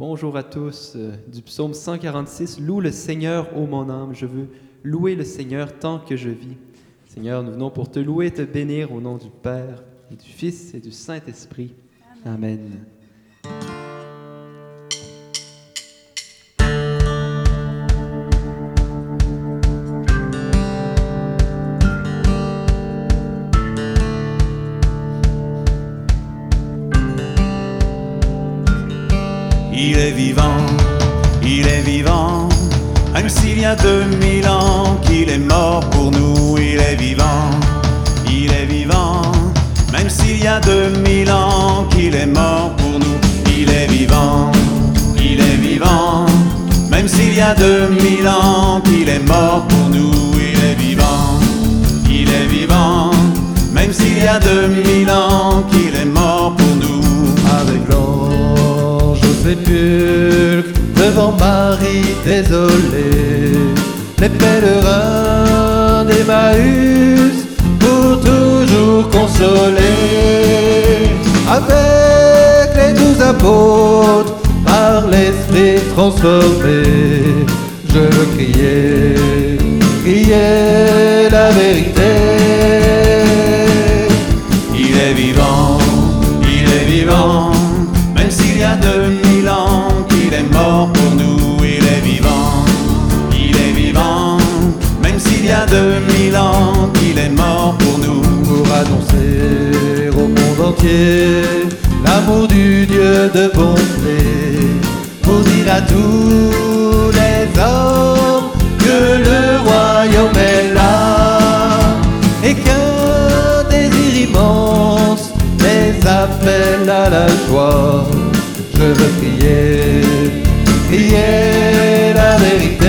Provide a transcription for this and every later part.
Bonjour à tous. euh, Du psaume 146, Loue le Seigneur, ô mon âme. Je veux louer le Seigneur tant que je vis. Seigneur, nous venons pour te louer et te bénir au nom du Père et du Fils et du Saint-Esprit. Amen. S'il y a deux mille ans qu'il est mort pour nous, il est vivant, il est vivant, même s'il y a deux mille ans qu'il est mort pour nous, il est vivant, il est vivant, même s'il y a deux mille ans qu'il est mort pour nous, il est vivant, il est vivant, même s'il y a deux mille ans qu'il est mort pour nous. avec l'ange au sépulcre, devant Marie désolée, les pèlerins d'Emmaüs pour toujours consoler. Avec les douze apôtres, par l'esprit transformé, je veux crier, crier la vérité. Annoncer au monde entier l'amour du Dieu de bonté, pour dire à tous les hommes que le royaume est là et qu'un désir immense les appelle à la joie. Je veux crier, crier la vérité.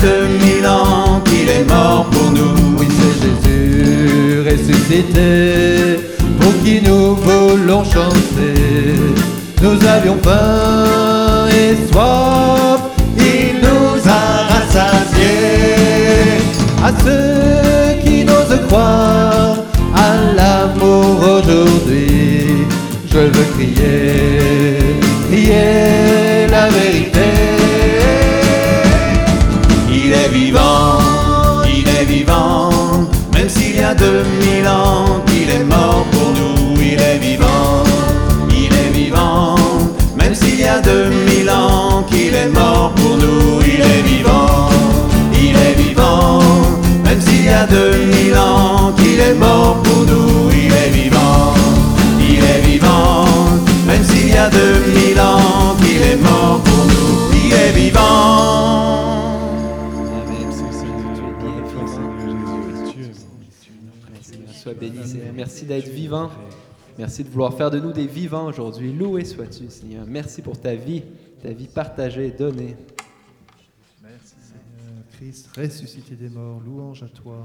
Deux mille ans qu'il est mort pour nous. Oui, c'est Jésus ressuscité, pour qui nous voulons chanter. Nous avions faim et soif, il nous a rassasiés. À ceux qui n'osent croire à l'amour aujourd'hui, je veux crier, crier la vérité. Qu'il est mort pour nous, il est vivant, il est vivant, même s'il y a deux mille ans qu'il est mort pour nous, il est vivant, il est vivant, même s'il y a deux mille ans qu'il est mort pour nous, il est vivant. Merci d'être vivant. Merci de vouloir faire de nous des vivants aujourd'hui. Loué sois-tu, Seigneur. Merci pour ta vie, ta vie partagée donnée. Merci Seigneur, Christ ressuscité des morts, louange à toi.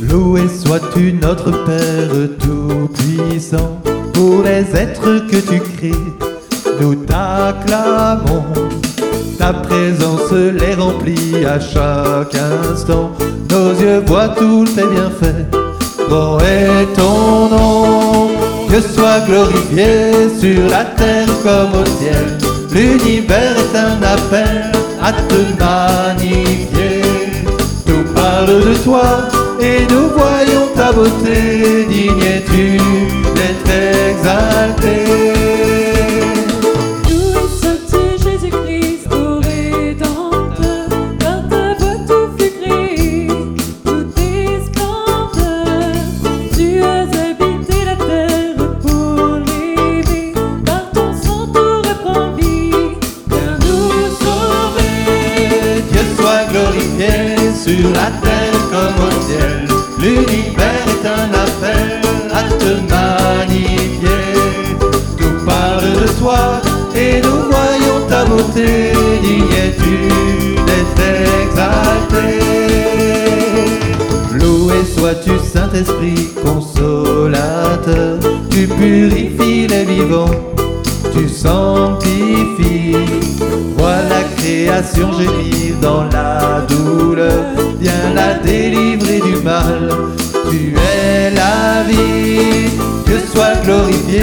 Loué sois-tu notre Père Tout-Puissant, pour les êtres que tu crées, nous t'acclamons. Ta présence les remplit à chaque instant. Nos yeux voient tous tes bienfaits. Bon est ton nom. Que soit glorifié sur la terre comme au ciel. L'univers est un appel à te magnifier. Tout parle de toi et nous voyons ta beauté. Digne es-tu. sur la terre comme au ciel. L'univers est un appel à te magnifier. Tout parle de toi et nous voyons ta beauté. Dignitude est exaltée. Loué sois-tu, Saint-Esprit, consolateur. Tu purifies les vivants tu sanctifies. Vois la création gémir dans la douleur, viens la délivrer du mal. Tu es la vie, que soit glorifié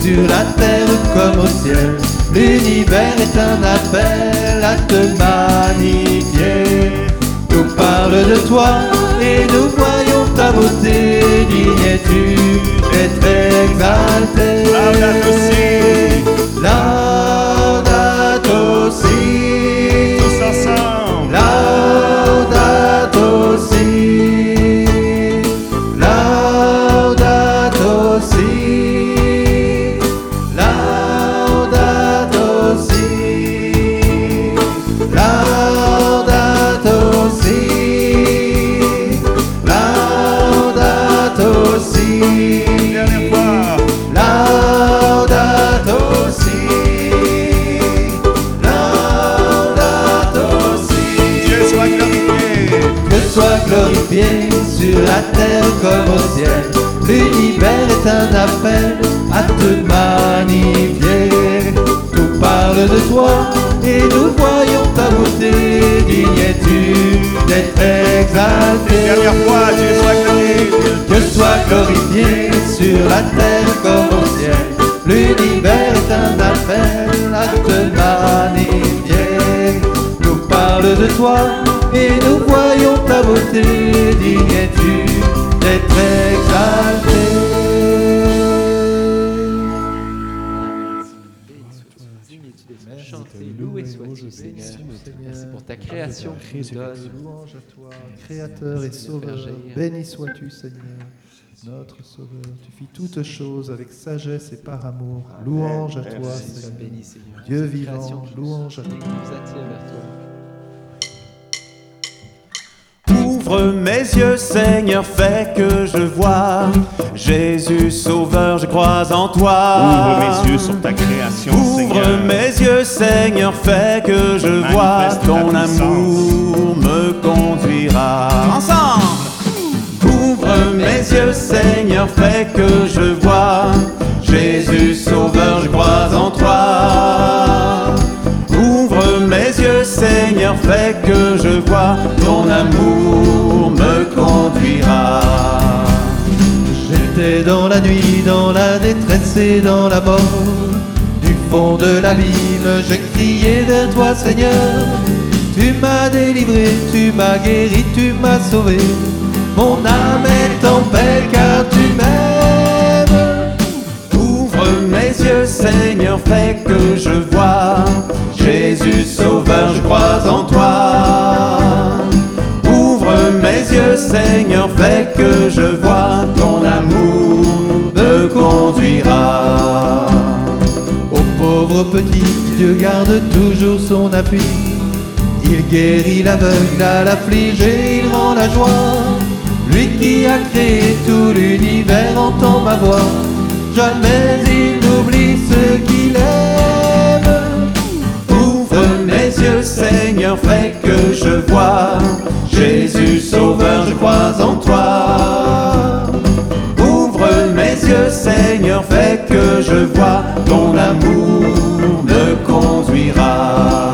sur la terre comme au ciel. L'univers est un appel à te magnifier. Parle de toi et nous voyons ta beauté. Digne es-tu d'être exalté. Laudato si. Laudato si. Glorifié sur la terre comme au ciel. L'univers est un appel à te magnifier. Nous parle de toi et nous voyons ta beauté. Digne es-tu d'être exalté? Chanté, loué sois-tu, Seigneur. Merci pour ta création que tu nous donnes. Louange à toi, Créateur et Sauveur. Béni sois-tu, Seigneur, notre Sauveur. Tu fis toutes choses avec sagesse et par amour. Louange à toi, Seigneur. Dieu vivant, louange à toi. Ouvre mes yeux, Seigneur, fais que je vois. Jésus Sauveur, je crois en toi. Ouvre mes yeux sur ta création, Ouvre Seigneur. mes yeux, Seigneur, fais que je vois. Ton amour me conduira. Seigneur, fais que je vois. Jésus Sauveur, je crois en toi. Ouvre mes yeux, Seigneur, fais que je vois. Ton amour me conduira. J'étais dans la nuit, dans la détresse et dans la mort. Du fond de l'abîme, je criais vers toi, Seigneur. Tu m'as délivré, tu m'as guéri, tu m'as sauvé. Mon âme est en paix car tu m'aimes. Ouvre mes yeux, Seigneur, fais que je vois. Jésus Sauveur, je crois en toi. Ouvre mes yeux, Seigneur, fais que je vois. Ton amour me conduira. Au pauvre petit, Dieu garde toujours son appui. Il guérit l'aveugle, à l'affligé, il rend la joie. Lui qui a créé tout l'univers entend ma voix. Jamais il n'oublie ceux qu'il aime. Ouvre mes yeux, Seigneur, fais que je vois. Jésus Sauveur, je crois en toi. Ouvre mes yeux, Seigneur, fais que je vois. Ton amour me conduira.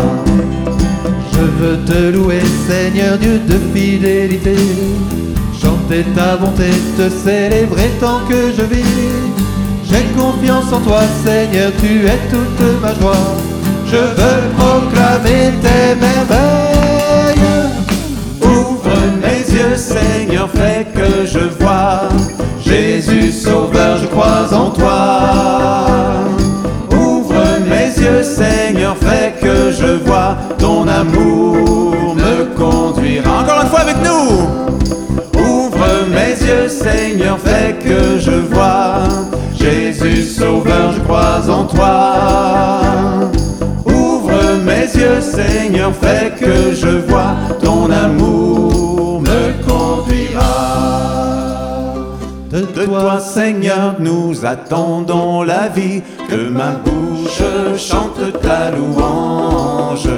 Je veux te louer, Seigneur Dieu de fidélité. Chanter ta bonté, te célébrer tant que je vis. J'ai confiance en toi, Seigneur, tu es toute ma joie. Je veux proclamer tes merveilles. Ouvre mes yeux, Seigneur, fais que je vois. Jésus Sauveur, je crois en toi. Ouvre mes yeux, Seigneur, fais que je vois. Ton amour me conduira. Encore une fois avec nous. Seigneur, fais que je vois. Jésus Sauveur, je crois en toi. Ouvre mes yeux, Seigneur, fais que je vois. Ton amour me conduira. De toi, Seigneur, nous attendons la vie. Que ma bouche chante ta louange.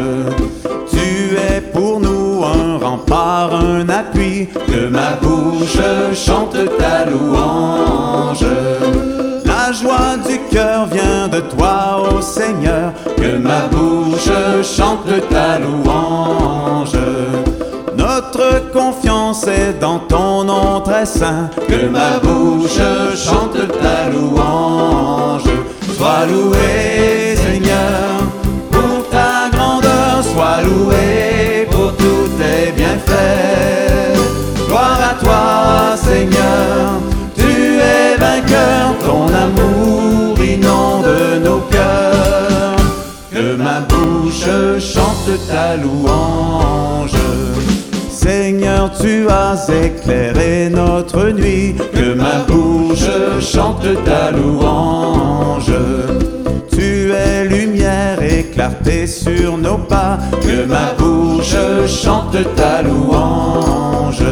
Tu es pour rempart, un appui, que ma bouche chante ta louange. La joie du cœur vient de toi, ô Seigneur, que ma bouche chante ta louange. Notre confiance est dans ton nom très saint, que ma bouche chante ta louange. Sois loué, ta louange. Seigneur, tu as éclairé notre nuit, que ma bouche chante ta louange. Tu es lumière et sur nos pas, que ma bouche chante ta louange.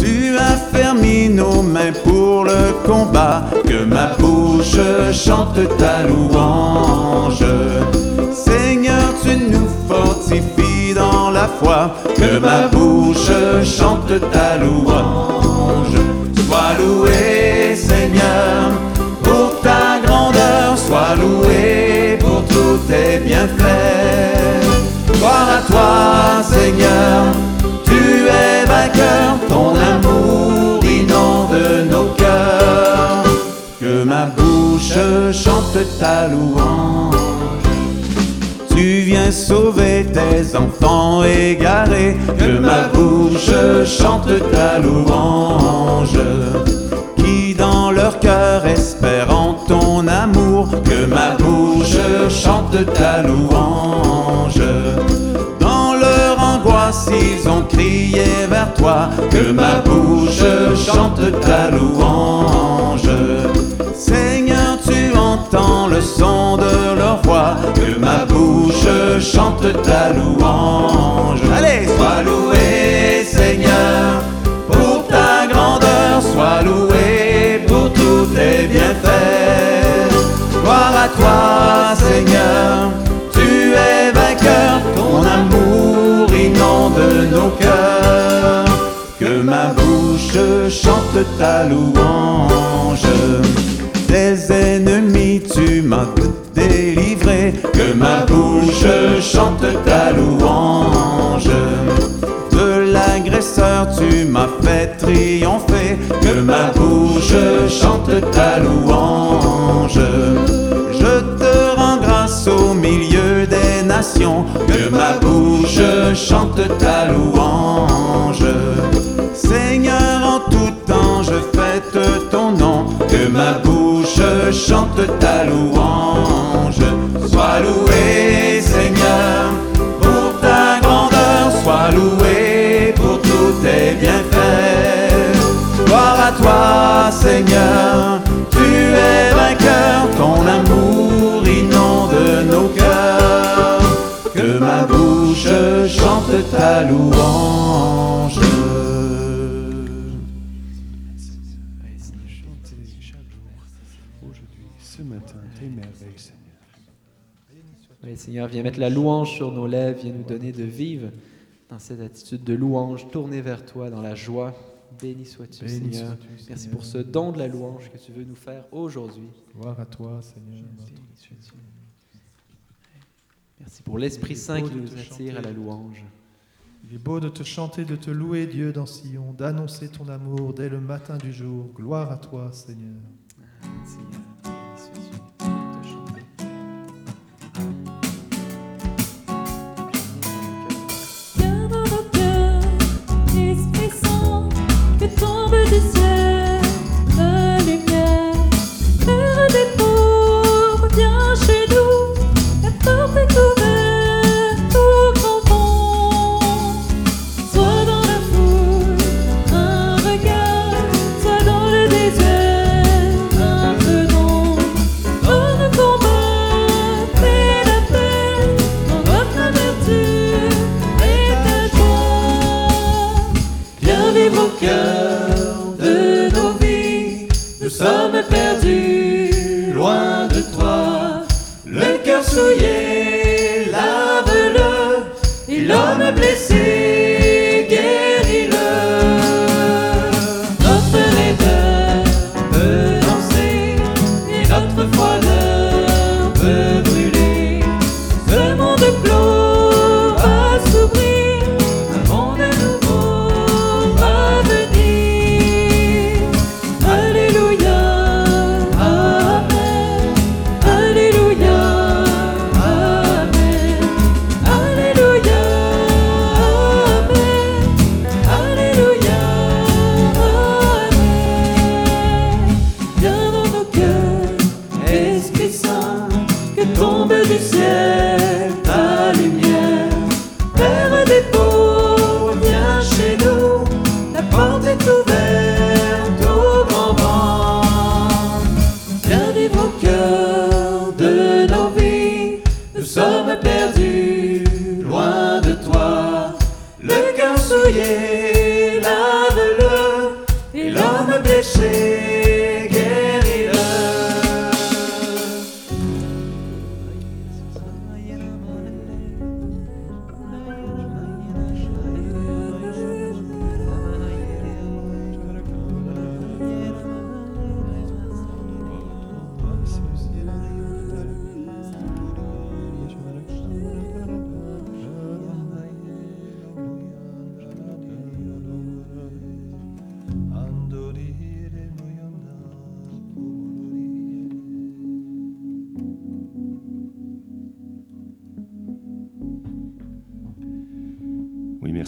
Tu as fermi nos mains pour le combat, que ma bouche chante ta louange. Seigneur, que ma bouche chante ta louange. Sois loué, Seigneur, pour ta grandeur, sois loué pour tous tes bienfaits. Gloire à toi, Seigneur, tu es vainqueur, ton amour inonde nos cœurs. Que ma bouche chante ta louange. Sauver tes enfants égarés, que ma bouche chante ta louange. Qui dans leur cœur en ton amour, que ma bouche chante ta louange. Dans leur angoisse, ils ont crié vers toi, que ma bouche chante ta louange. Le son de leur voix, que ma bouche chante ta louange. Allez, sois loué, Seigneur, pour ta grandeur, sois loué pour tous tes bienfaits. Gloire à toi, Seigneur, tu es vainqueur, ton amour inonde nos cœurs. Que ma bouche chante ta louange. Des ennemis tu m'as délivré, que ma bouche chante ta louange. De l'agresseur tu m'as fait triompher, que ma bouche chante ta louange. Je te rends grâce au milieu des nations, que ma bouche chante ta louange. Seigneur, en tout chante ta louange. Sois loué, Seigneur, pour ta grandeur, sois loué pour tous tes bienfaits. Gloire à toi, Seigneur, tu es vainqueur, ton amour inonde nos cœurs. Que ma bouche chante ta louange. Seigneur, viens mettre la louange sur nos lèvres, viens nous donner de vivre dans cette attitude de louange, tourner vers toi dans la joie. Béni sois-tu, Seigneur. Merci Seigneur. pour ce don de la louange que tu veux nous faire aujourd'hui. Gloire à toi, Seigneur. Merci pour l'Esprit Saint qui nous attire à la louange. Il est beau de te chanter, de te louer, Dieu, dans Sion, d'annoncer ton amour dès le matin du jour. Gloire à toi, Seigneur. Seigneur, il homme blessé.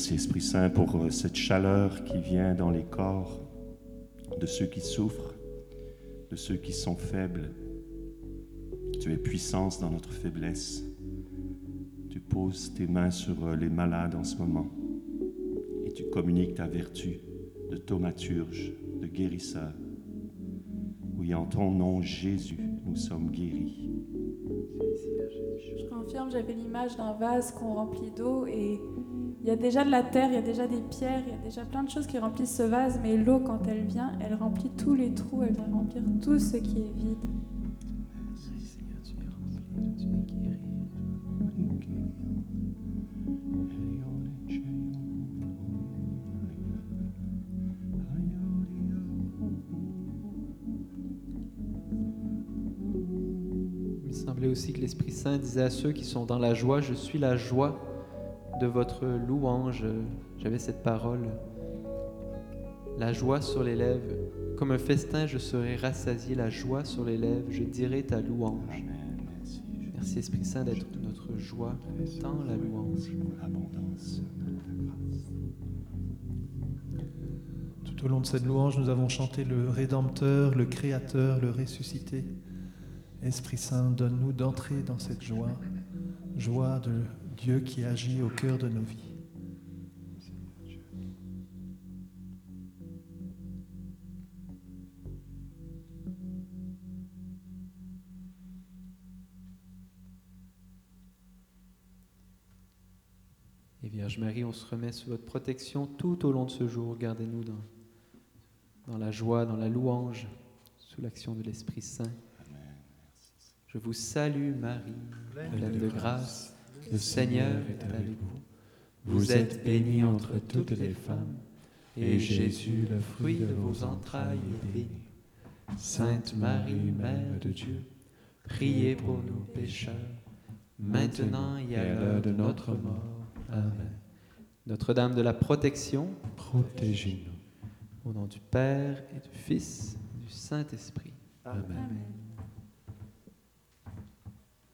Merci Esprit Saint pour euh, cette chaleur qui vient dans les corps de ceux qui souffrent, de ceux qui sont faibles. Tu es puissance dans notre faiblesse. Tu poses tes mains sur euh, les malades en ce moment et tu communiques ta vertu de thaumaturge, de guérisseur. Oui, en ton nom, Jésus, nous sommes guéris. Je confirme, j'avais l'image d'un vase qu'on remplit d'eau et il y a déjà de la terre, il y a déjà des pierres, il y a déjà plein de choses qui remplissent ce vase, mais l'eau, quand elle vient, elle remplit tous les trous, elle vient remplir tout ce qui est vide. Il semblait aussi que l'Esprit Saint disait à ceux qui sont dans la joie, je suis la joie de votre louange. J'avais cette parole. La joie sur les lèvres. Comme un festin, je serai rassasié. La joie sur les lèvres, je dirai ta louange. Merci. Esprit Saint d'être notre joie dans la louange. Tout au long de cette louange, nous avons chanté le Rédempteur, le Créateur, le Ressuscité. Esprit Saint, donne-nous d'entrer dans cette joie, joie de Dieu qui agit au cœur de nos vies. Et Vierge Marie, on se remet sous votre protection tout au long de ce jour. Gardez-nous dans, dans la joie, dans la louange, sous l'action de l'Esprit Saint. Je vous salue Marie, pleine de grâce. Le Seigneur est avec vous. Vous êtes bénie entre toutes les femmes, et Jésus, le fruit de vos entrailles, est béni. Sainte Marie, Mère de Dieu, priez pour nous pécheurs, maintenant et à l'heure de notre mort. Amen. Notre-Dame de la protection, Protégez-nous. au nom du Père et du Fils et du Saint-Esprit. Amen. Amen.